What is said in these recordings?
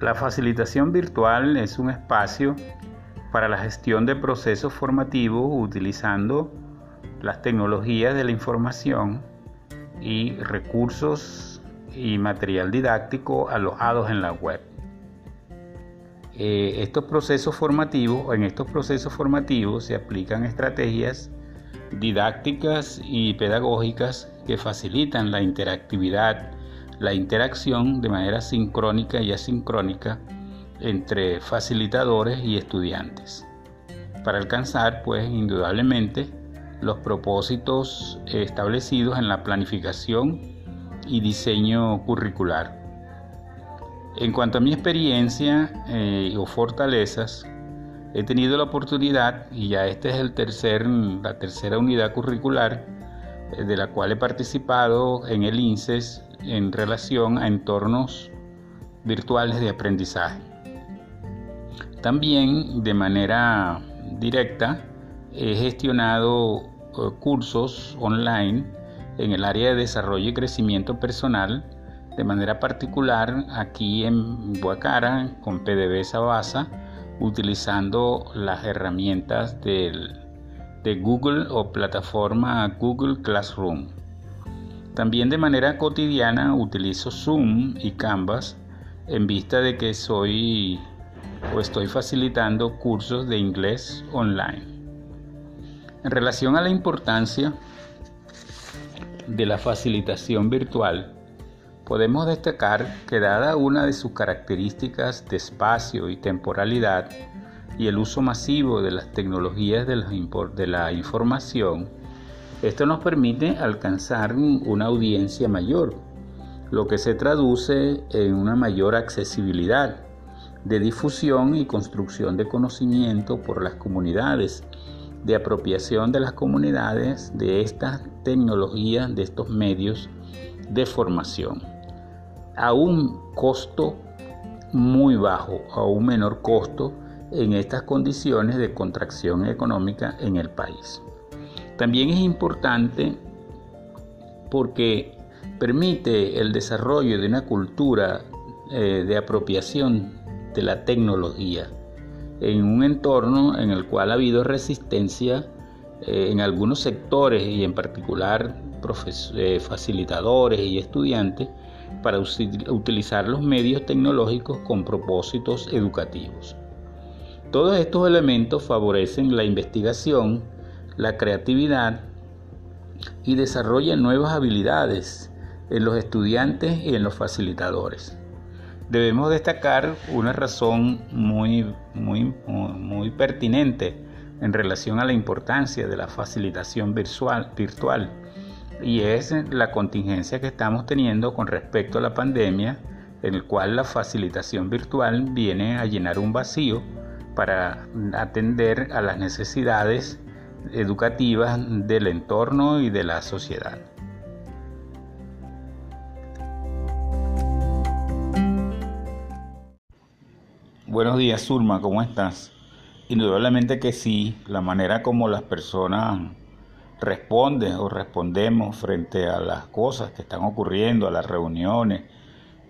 La facilitación virtual es un espacio para la gestión de procesos formativos utilizando las tecnologías de la información y recursos y material didáctico alojados en la web. Eh, estos procesos formativos, en estos procesos formativos se aplican estrategias didácticas y pedagógicas que facilitan la interactividad, la interacción de manera sincrónica y asincrónica entre facilitadores y estudiantes para alcanzar pues indudablemente los propósitos establecidos en la planificación y diseño curricular. En cuanto a mi experiencia eh, o fortalezas, he tenido la oportunidad, y ya esta es el tercer, la tercera unidad curricular eh, de la cual he participado en el INSES en relación a entornos virtuales de aprendizaje. También de manera directa he gestionado eh, cursos online en el área de desarrollo y crecimiento personal, de manera particular aquí en Buacara con PDB Sabasa, utilizando las herramientas de Google o plataforma Google Classroom. También de manera cotidiana utilizo Zoom y Canvas en vista de que soy o estoy facilitando cursos de inglés online. En relación a la importancia de la facilitación virtual, podemos destacar que dada una de sus características de espacio y temporalidad y el uso masivo de las tecnologías de la, información, esto nos permite alcanzar una audiencia mayor, lo que se traduce en una mayor accesibilidad de difusión y construcción de conocimiento por las comunidades, de apropiación de las comunidades de estas tecnologías, de estos medios de formación, a un costo muy bajo, a un menor costo en estas condiciones de contracción económica en el país. También es importante porque permite el desarrollo de una cultura eh, de apropiación de la tecnología en un entorno en el cual ha habido resistencia eh, en algunos sectores y en particular eh, facilitadores y estudiantes para utilizar los medios tecnológicos con propósitos educativos. Todos estos elementos favorecen la investigación, la creatividad y desarrollan nuevas habilidades en los estudiantes y en los facilitadores. Debemos destacar una razón muy, muy, muy pertinente en relación a la importancia de la facilitación virtual, virtual y es la contingencia que estamos teniendo con respecto a la pandemia, en el cual la facilitación virtual viene a llenar un vacío para atender a las necesidades educativas del entorno y de la sociedad. Buenos días, Surma, ¿cómo estás? Indudablemente que sí, la manera como las personas responden o respondemos frente a las cosas que están ocurriendo, a las reuniones,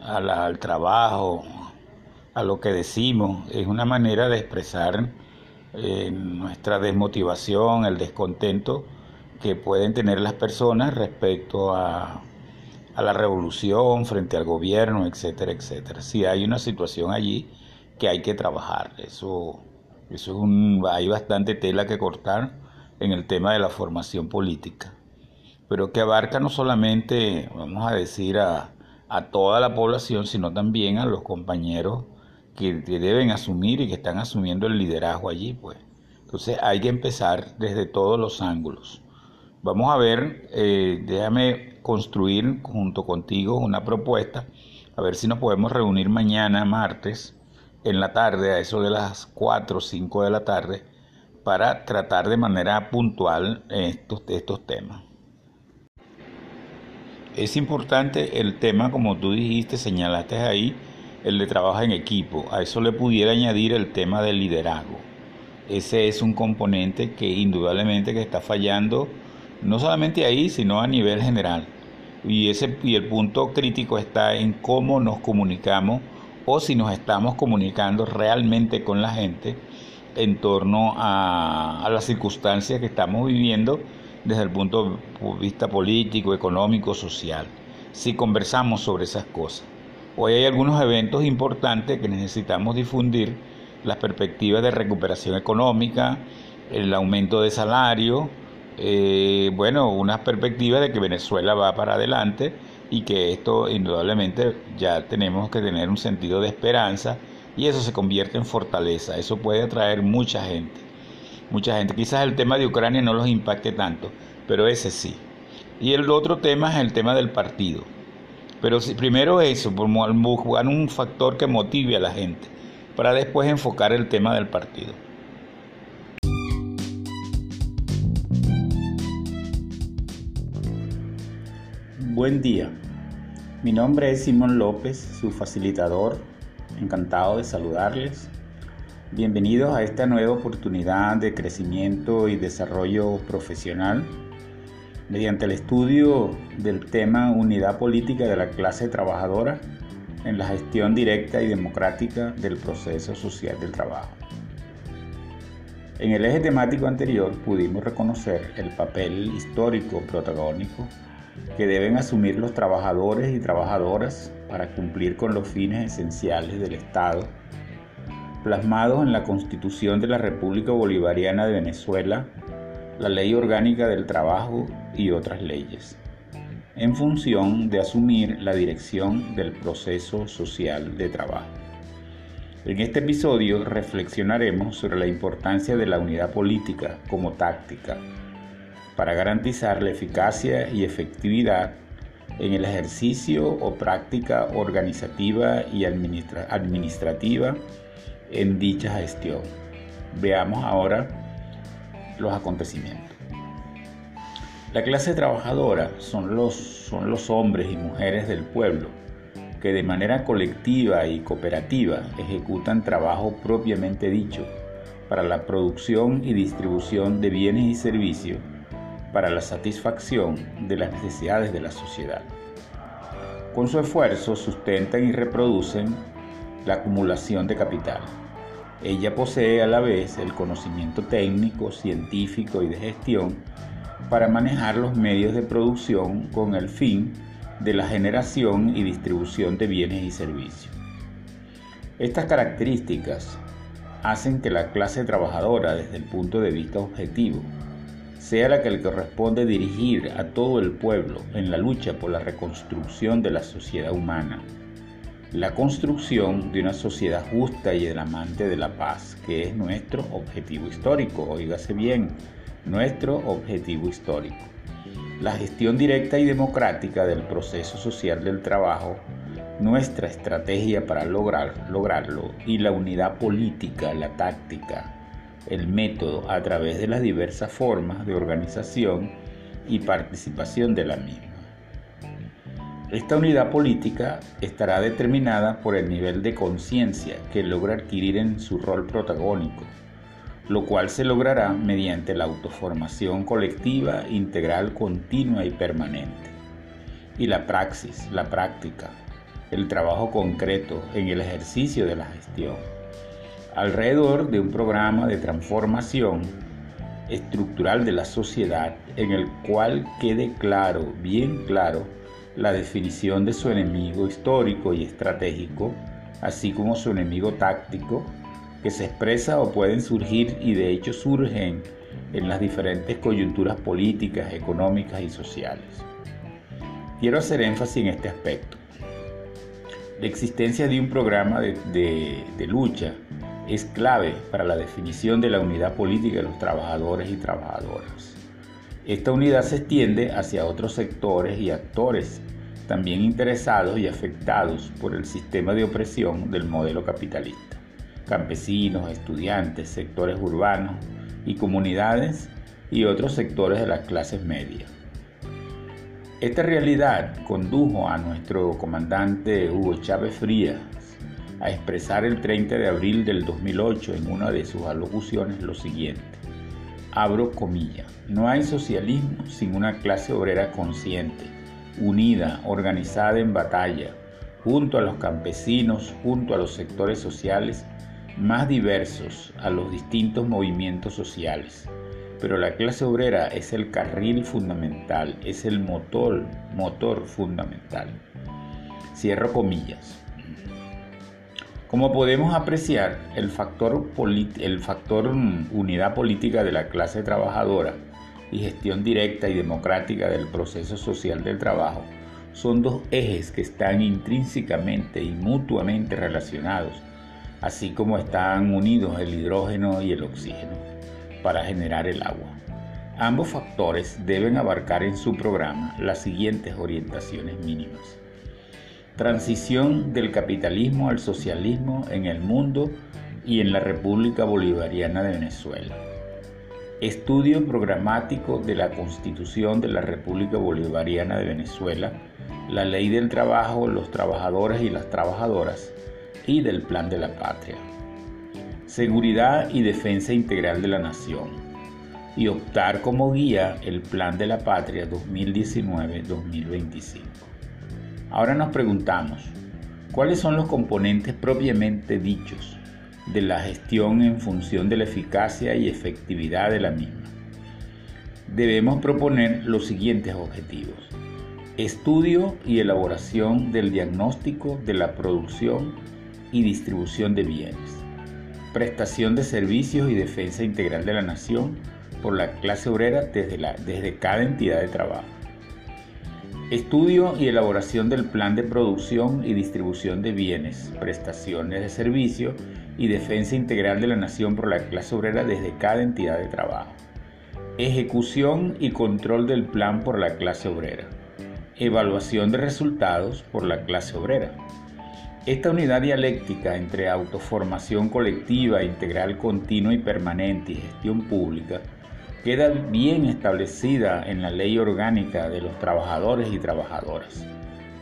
al trabajo, a lo que decimos, es una manera de expresar eh, nuestra desmotivación, el descontento que pueden tener las personas respecto a, a la revolución, frente al gobierno, etcétera, etcétera. Si hay una situación allí, que hay que trabajar. Eso, eso hay bastante tela que cortar en el tema de la formación política, pero que abarca no solamente, vamos a decir, a, a toda la población, sino también a los compañeros que, deben asumir y que están asumiendo el liderazgo allí, pues. Entonces hay que empezar desde todos los ángulos. Vamos a ver, eh, déjame construir junto contigo una propuesta, a ver si nos podemos reunir mañana, martes, en la tarde, a eso de las 4 o 5 de la tarde, para tratar de manera puntual estos, estos temas. Es importante el tema, como tú dijiste, señalaste ahí, el de trabajo en equipo. A eso le pudiera añadir el tema del liderazgo. Ese es un componente que indudablemente que está fallando, no solamente ahí, sino a nivel general. Y, ese, y el punto crítico está en cómo nos comunicamos o si nos estamos comunicando realmente con la gente en torno a, las circunstancias que estamos viviendo desde el punto de vista político, económico, social. Si conversamos sobre esas cosas. Hoy hay algunos eventos importantes que necesitamos difundir, las perspectivas de recuperación económica, el aumento de salario, eh, bueno, una perspectiva de que Venezuela va para adelante y que esto indudablemente ya tenemos que tener un sentido de esperanza y eso se convierte en fortaleza, eso puede atraer mucha gente, mucha gente. Quizás el tema de Ucrania no los impacte tanto, pero ese sí. Y el otro tema es el tema del partido. Pero si, primero eso, buscar un factor que motive a la gente, para después enfocar el tema del partido. Buen día. Mi nombre es Simón López, su facilitador. Encantado de saludarles. Bienvenidos a esta nueva oportunidad de crecimiento y desarrollo profesional mediante el estudio del tema Unidad Política de la Clase Trabajadora en la gestión directa y democrática del proceso social del trabajo. En el eje temático anterior pudimos reconocer el papel histórico protagónico que deben asumir los trabajadores y trabajadoras para cumplir con los fines esenciales del Estado, plasmados en la Constitución de la República Bolivariana de Venezuela, la Ley Orgánica del Trabajo y otras leyes, en función de asumir la dirección del proceso social de trabajo. En este episodio reflexionaremos sobre la importancia de la unidad política como táctica para garantizar la eficacia y efectividad en el ejercicio o práctica organizativa y administrativa en dicha gestión. Veamos ahora los acontecimientos. La clase trabajadora son los, son los hombres y mujeres del pueblo que de manera colectiva y cooperativa ejecutan trabajo propiamente dicho para la producción y distribución de bienes y servicios para la satisfacción de las necesidades de la sociedad. Con su esfuerzo sustentan y reproducen la acumulación de capital. Ella posee a la vez el conocimiento técnico, científico y de gestión para manejar los medios de producción con el fin de la generación y distribución de bienes y servicios. Estas características hacen que la clase trabajadora desde el punto de vista objetivo sea la que le corresponde dirigir a todo el pueblo en la lucha por la reconstrucción de la sociedad humana, la construcción de una sociedad justa y el amante de la paz, que es nuestro objetivo histórico, oígase bien, nuestro objetivo histórico. La gestión directa y democrática del proceso social del trabajo, nuestra estrategia para lograr, lograrlo y la unidad política, la táctica, el método a través de las diversas formas de organización y participación de la misma. Esta unidad política estará determinada por el nivel de conciencia que logra adquirir en su rol protagónico, lo cual se logrará mediante la autoformación colectiva, integral, continua y permanente. Y la praxis, la práctica, el trabajo concreto en el ejercicio de la gestión alrededor de un programa de transformación estructural de la sociedad en el cual quede claro, bien claro, la definición de su enemigo histórico y estratégico, así como su enemigo táctico, que se expresa o pueden surgir y de hecho surgen en las diferentes coyunturas políticas, económicas y sociales. Quiero hacer énfasis en este aspecto. La existencia de un programa de, de lucha es clave para la definición de la unidad política de los trabajadores y trabajadoras. Esta unidad se extiende hacia otros sectores y actores también interesados y afectados por el sistema de opresión del modelo capitalista. Campesinos, estudiantes, sectores urbanos y comunidades y otros sectores de las clases medias. Esta realidad condujo a nuestro comandante Hugo Chávez Frías a expresar el 30 de abril del 2008 en una de sus alocuciones lo siguiente. Abro comillas. No hay socialismo sin una clase obrera consciente, unida, organizada en batalla, junto a los campesinos, junto a los sectores sociales más diversos, a los distintos movimientos sociales. Pero la clase obrera es el carril fundamental, es el motor, motor fundamental. Cierro comillas. Como podemos apreciar, el factor, factor unidad política de la clase trabajadora y gestión directa y democrática del proceso social del trabajo son dos ejes que están intrínsecamente y mutuamente relacionados, así como están unidos el hidrógeno y el oxígeno para generar el agua. Ambos factores deben abarcar en su programa las siguientes orientaciones mínimas. Transición del capitalismo al socialismo en el mundo y en la República Bolivariana de Venezuela. Estudio programático de la Constitución de la República Bolivariana de Venezuela, la Ley del Trabajo, los trabajadores y las trabajadoras y del Plan de la Patria. Seguridad y defensa integral de la nación. Y optar como guía el Plan de la Patria 2019-2025. Ahora nos preguntamos, ¿cuáles son los componentes propiamente dichos de la gestión en función de la eficacia y efectividad de la misma? Debemos proponer los siguientes objetivos. Estudio y elaboración del diagnóstico de la producción y distribución de bienes. Prestación de servicios y defensa integral de la nación por la clase obrera desde, cada entidad de trabajo Estudio y elaboración del plan de producción y distribución de bienes, prestaciones de servicio y defensa integral de la nación por la clase obrera desde cada entidad de trabajo. Ejecución y control del plan por la clase obrera. Evaluación de resultados por la clase obrera. Esta unidad dialéctica entre autoformación colectiva, integral, continua y permanente y gestión pública queda bien establecida en la ley orgánica de los trabajadores y trabajadoras,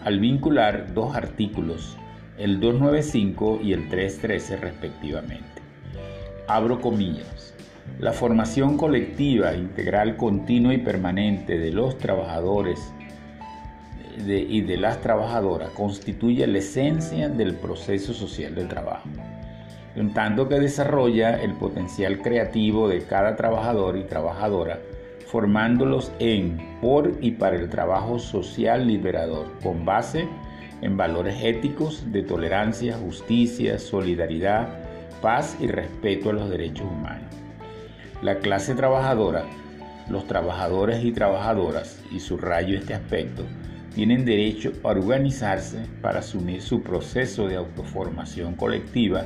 al vincular dos artículos, el 295 y el 313 respectivamente. Abro comillas. La formación colectiva, integral, continua y permanente de los trabajadores y de las trabajadoras constituye la esencia del proceso social del trabajo en tanto que desarrolla el potencial creativo de cada trabajador y trabajadora, formándolos en, por y para el trabajo social liberador, con base en valores éticos de tolerancia, justicia, solidaridad, paz y respeto a los derechos humanos. La clase trabajadora, los trabajadores y trabajadoras, y subrayo este aspecto, tienen derecho a organizarse para asumir su proceso de autoformación colectiva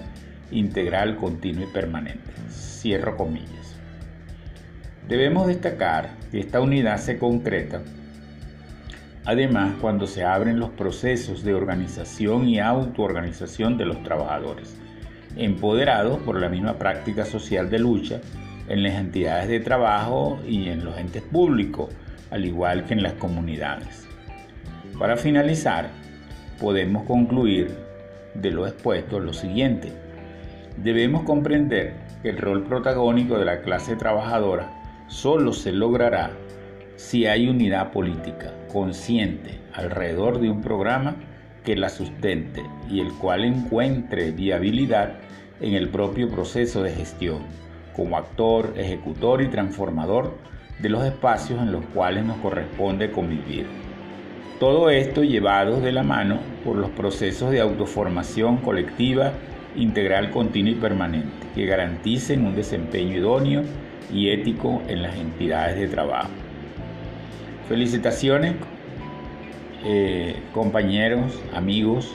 integral, continuo y permanente. Cierro comillas. Debemos destacar que esta unidad se concreta además cuando se abren los procesos de organización y autoorganización de los trabajadores, empoderados por la misma práctica social de lucha en las entidades de trabajo y en los entes públicos, al igual que en las comunidades. Para finalizar, podemos concluir de lo expuesto lo siguiente. Debemos comprender que el rol protagónico de la clase trabajadora solo se logrará si hay unidad política consciente alrededor de un programa que la sustente y el cual encuentre viabilidad en el propio proceso de gestión, como actor, ejecutor y transformador de los espacios en los cuales nos corresponde convivir. Todo esto llevado de la mano por los procesos de autoformación colectiva integral, continuo y permanente, que garanticen un desempeño idóneo y ético en las entidades de trabajo. Felicitaciones, eh, compañeros, amigos,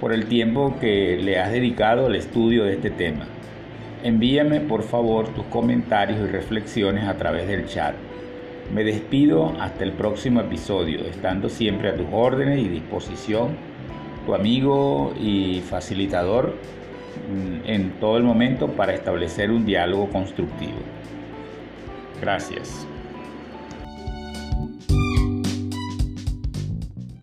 por el tiempo que le has dedicado al estudio de este tema. Envíame por favor tus comentarios y reflexiones a través del chat. Me despido hasta el próximo episodio, estando siempre a tus órdenes y disposición, tu amigo y facilitador en todo el momento para establecer un diálogo constructivo. Gracias.